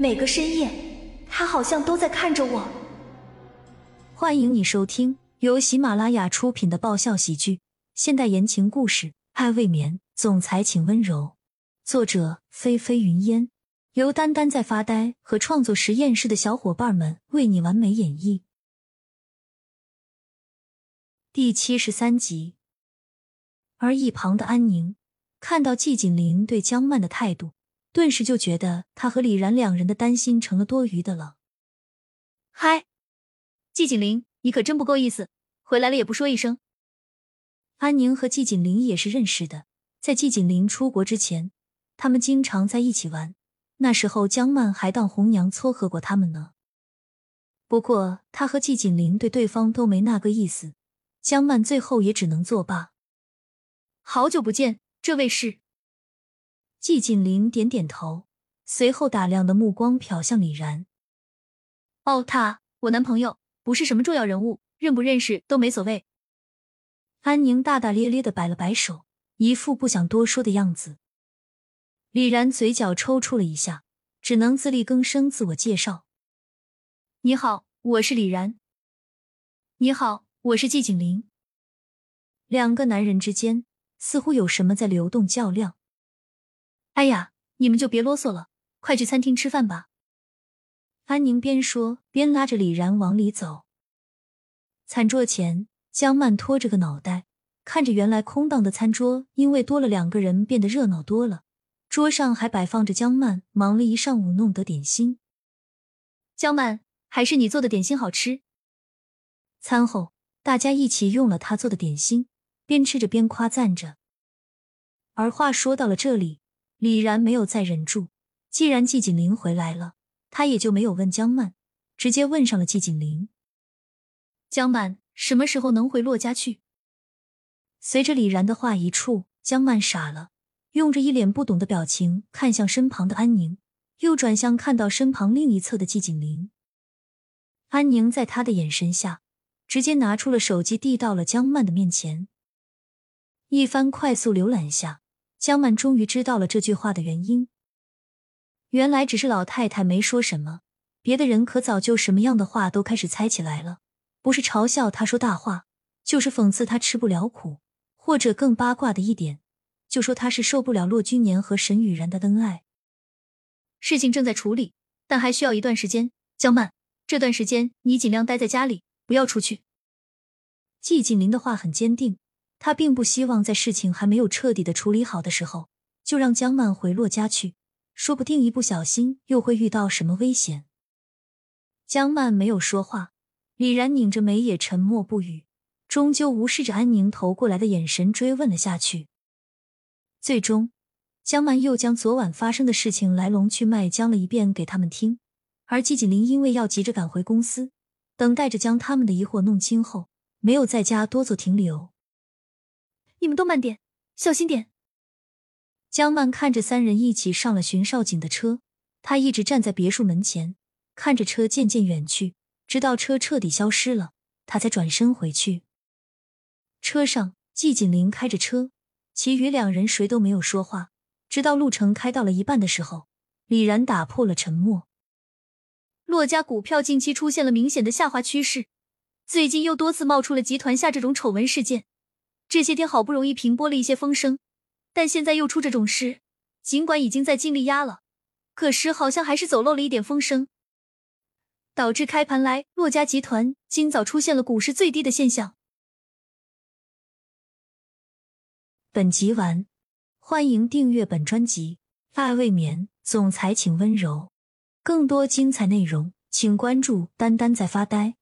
每个深夜，他好像都在看着我。欢迎你收听由喜马拉雅出品的爆笑喜剧、现代言情故事《爱未眠》，总裁请温柔。作者：菲菲云烟，由丹丹在发呆和创作实验室的小伙伴们为你完美演绎。第七十三集。而一旁的安宁看到季锦林对江曼的态度，顿时就觉得他和李然两人的担心成了多余的了。嗨，季锦林，你可真不够意思，回来了也不说一声。安宁和季锦林也是认识的，在季锦林出国之前，他们经常在一起玩。那时候江曼还当红娘撮合过他们呢。不过他和季锦林对对方都没那个意思，江曼最后也只能作罢。好久不见，这位是？季锦林点点头，随后打量的目光瞟向李然。哦，他，我男朋友，不是什么重要人物，认不认识都没所谓。安宁大大咧咧的摆了摆手，一副不想多说的样子。李然嘴角抽搐了一下，只能自力更生自我介绍：“你好，我是李然。你好，我是季锦林。”两个男人之间。似乎有什么在流动较量。哎呀，你们就别啰嗦了，快去餐厅吃饭吧。安宁边说边拉着李然往里走。餐桌前，江曼拖着个脑袋，看着原来空荡的餐桌，因为多了两个人变得热闹多了。桌上还摆放着江曼忙了一上午弄的点心。江曼，还是你做的点心好吃。餐后，大家一起用了他做的点心。边吃着边夸赞着，而话说到了这里，李然没有再忍住。既然季锦林回来了，他也就没有问江曼，直接问上了季锦林：“江曼什么时候能回洛家去？”随着李然的话一出，江曼傻了，用着一脸不懂的表情看向身旁的安宁，又转向看到身旁另一侧的季锦林。安宁在他的眼神下，直接拿出了手机，递到了江曼的面前。一番快速浏览下，江曼终于知道了这句话的原因。原来只是老太太没说什么，别的人可早就什么样的话都开始猜起来了。不是嘲笑他说大话，就是讽刺他吃不了苦，或者更八卦的一点，就说他是受不了骆君年和沈雨然的恩爱。事情正在处理，但还需要一段时间。江曼，这段时间你尽量待在家里，不要出去。季锦林的话很坚定。他并不希望在事情还没有彻底的处理好的时候，就让江曼回洛家去，说不定一不小心又会遇到什么危险。江曼没有说话，李然拧着眉也沉默不语，终究无视着安宁投过来的眼神，追问了下去。最终，江曼又将昨晚发生的事情来龙去脉讲了一遍给他们听，而季锦林因为要急着赶回公司，等待着将他们的疑惑弄清后，没有在家多做停留。你们都慢点，小心点。江曼看着三人一起上了巡少景的车，他一直站在别墅门前，看着车渐渐远去，直到车彻底消失了，他才转身回去。车上，季锦林开着车，其余两人谁都没有说话，直到路程开到了一半的时候，李然打破了沉默。骆家股票近期出现了明显的下滑趋势，最近又多次冒出了集团下这种丑闻事件。这些天好不容易平播了一些风声，但现在又出这种事，尽管已经在尽力压了，可是好像还是走漏了一点风声，导致开盘来骆家集团今早出现了股市最低的现象。本集完，欢迎订阅本专辑《爱未眠》，总裁请温柔。更多精彩内容，请关注“丹丹在发呆”。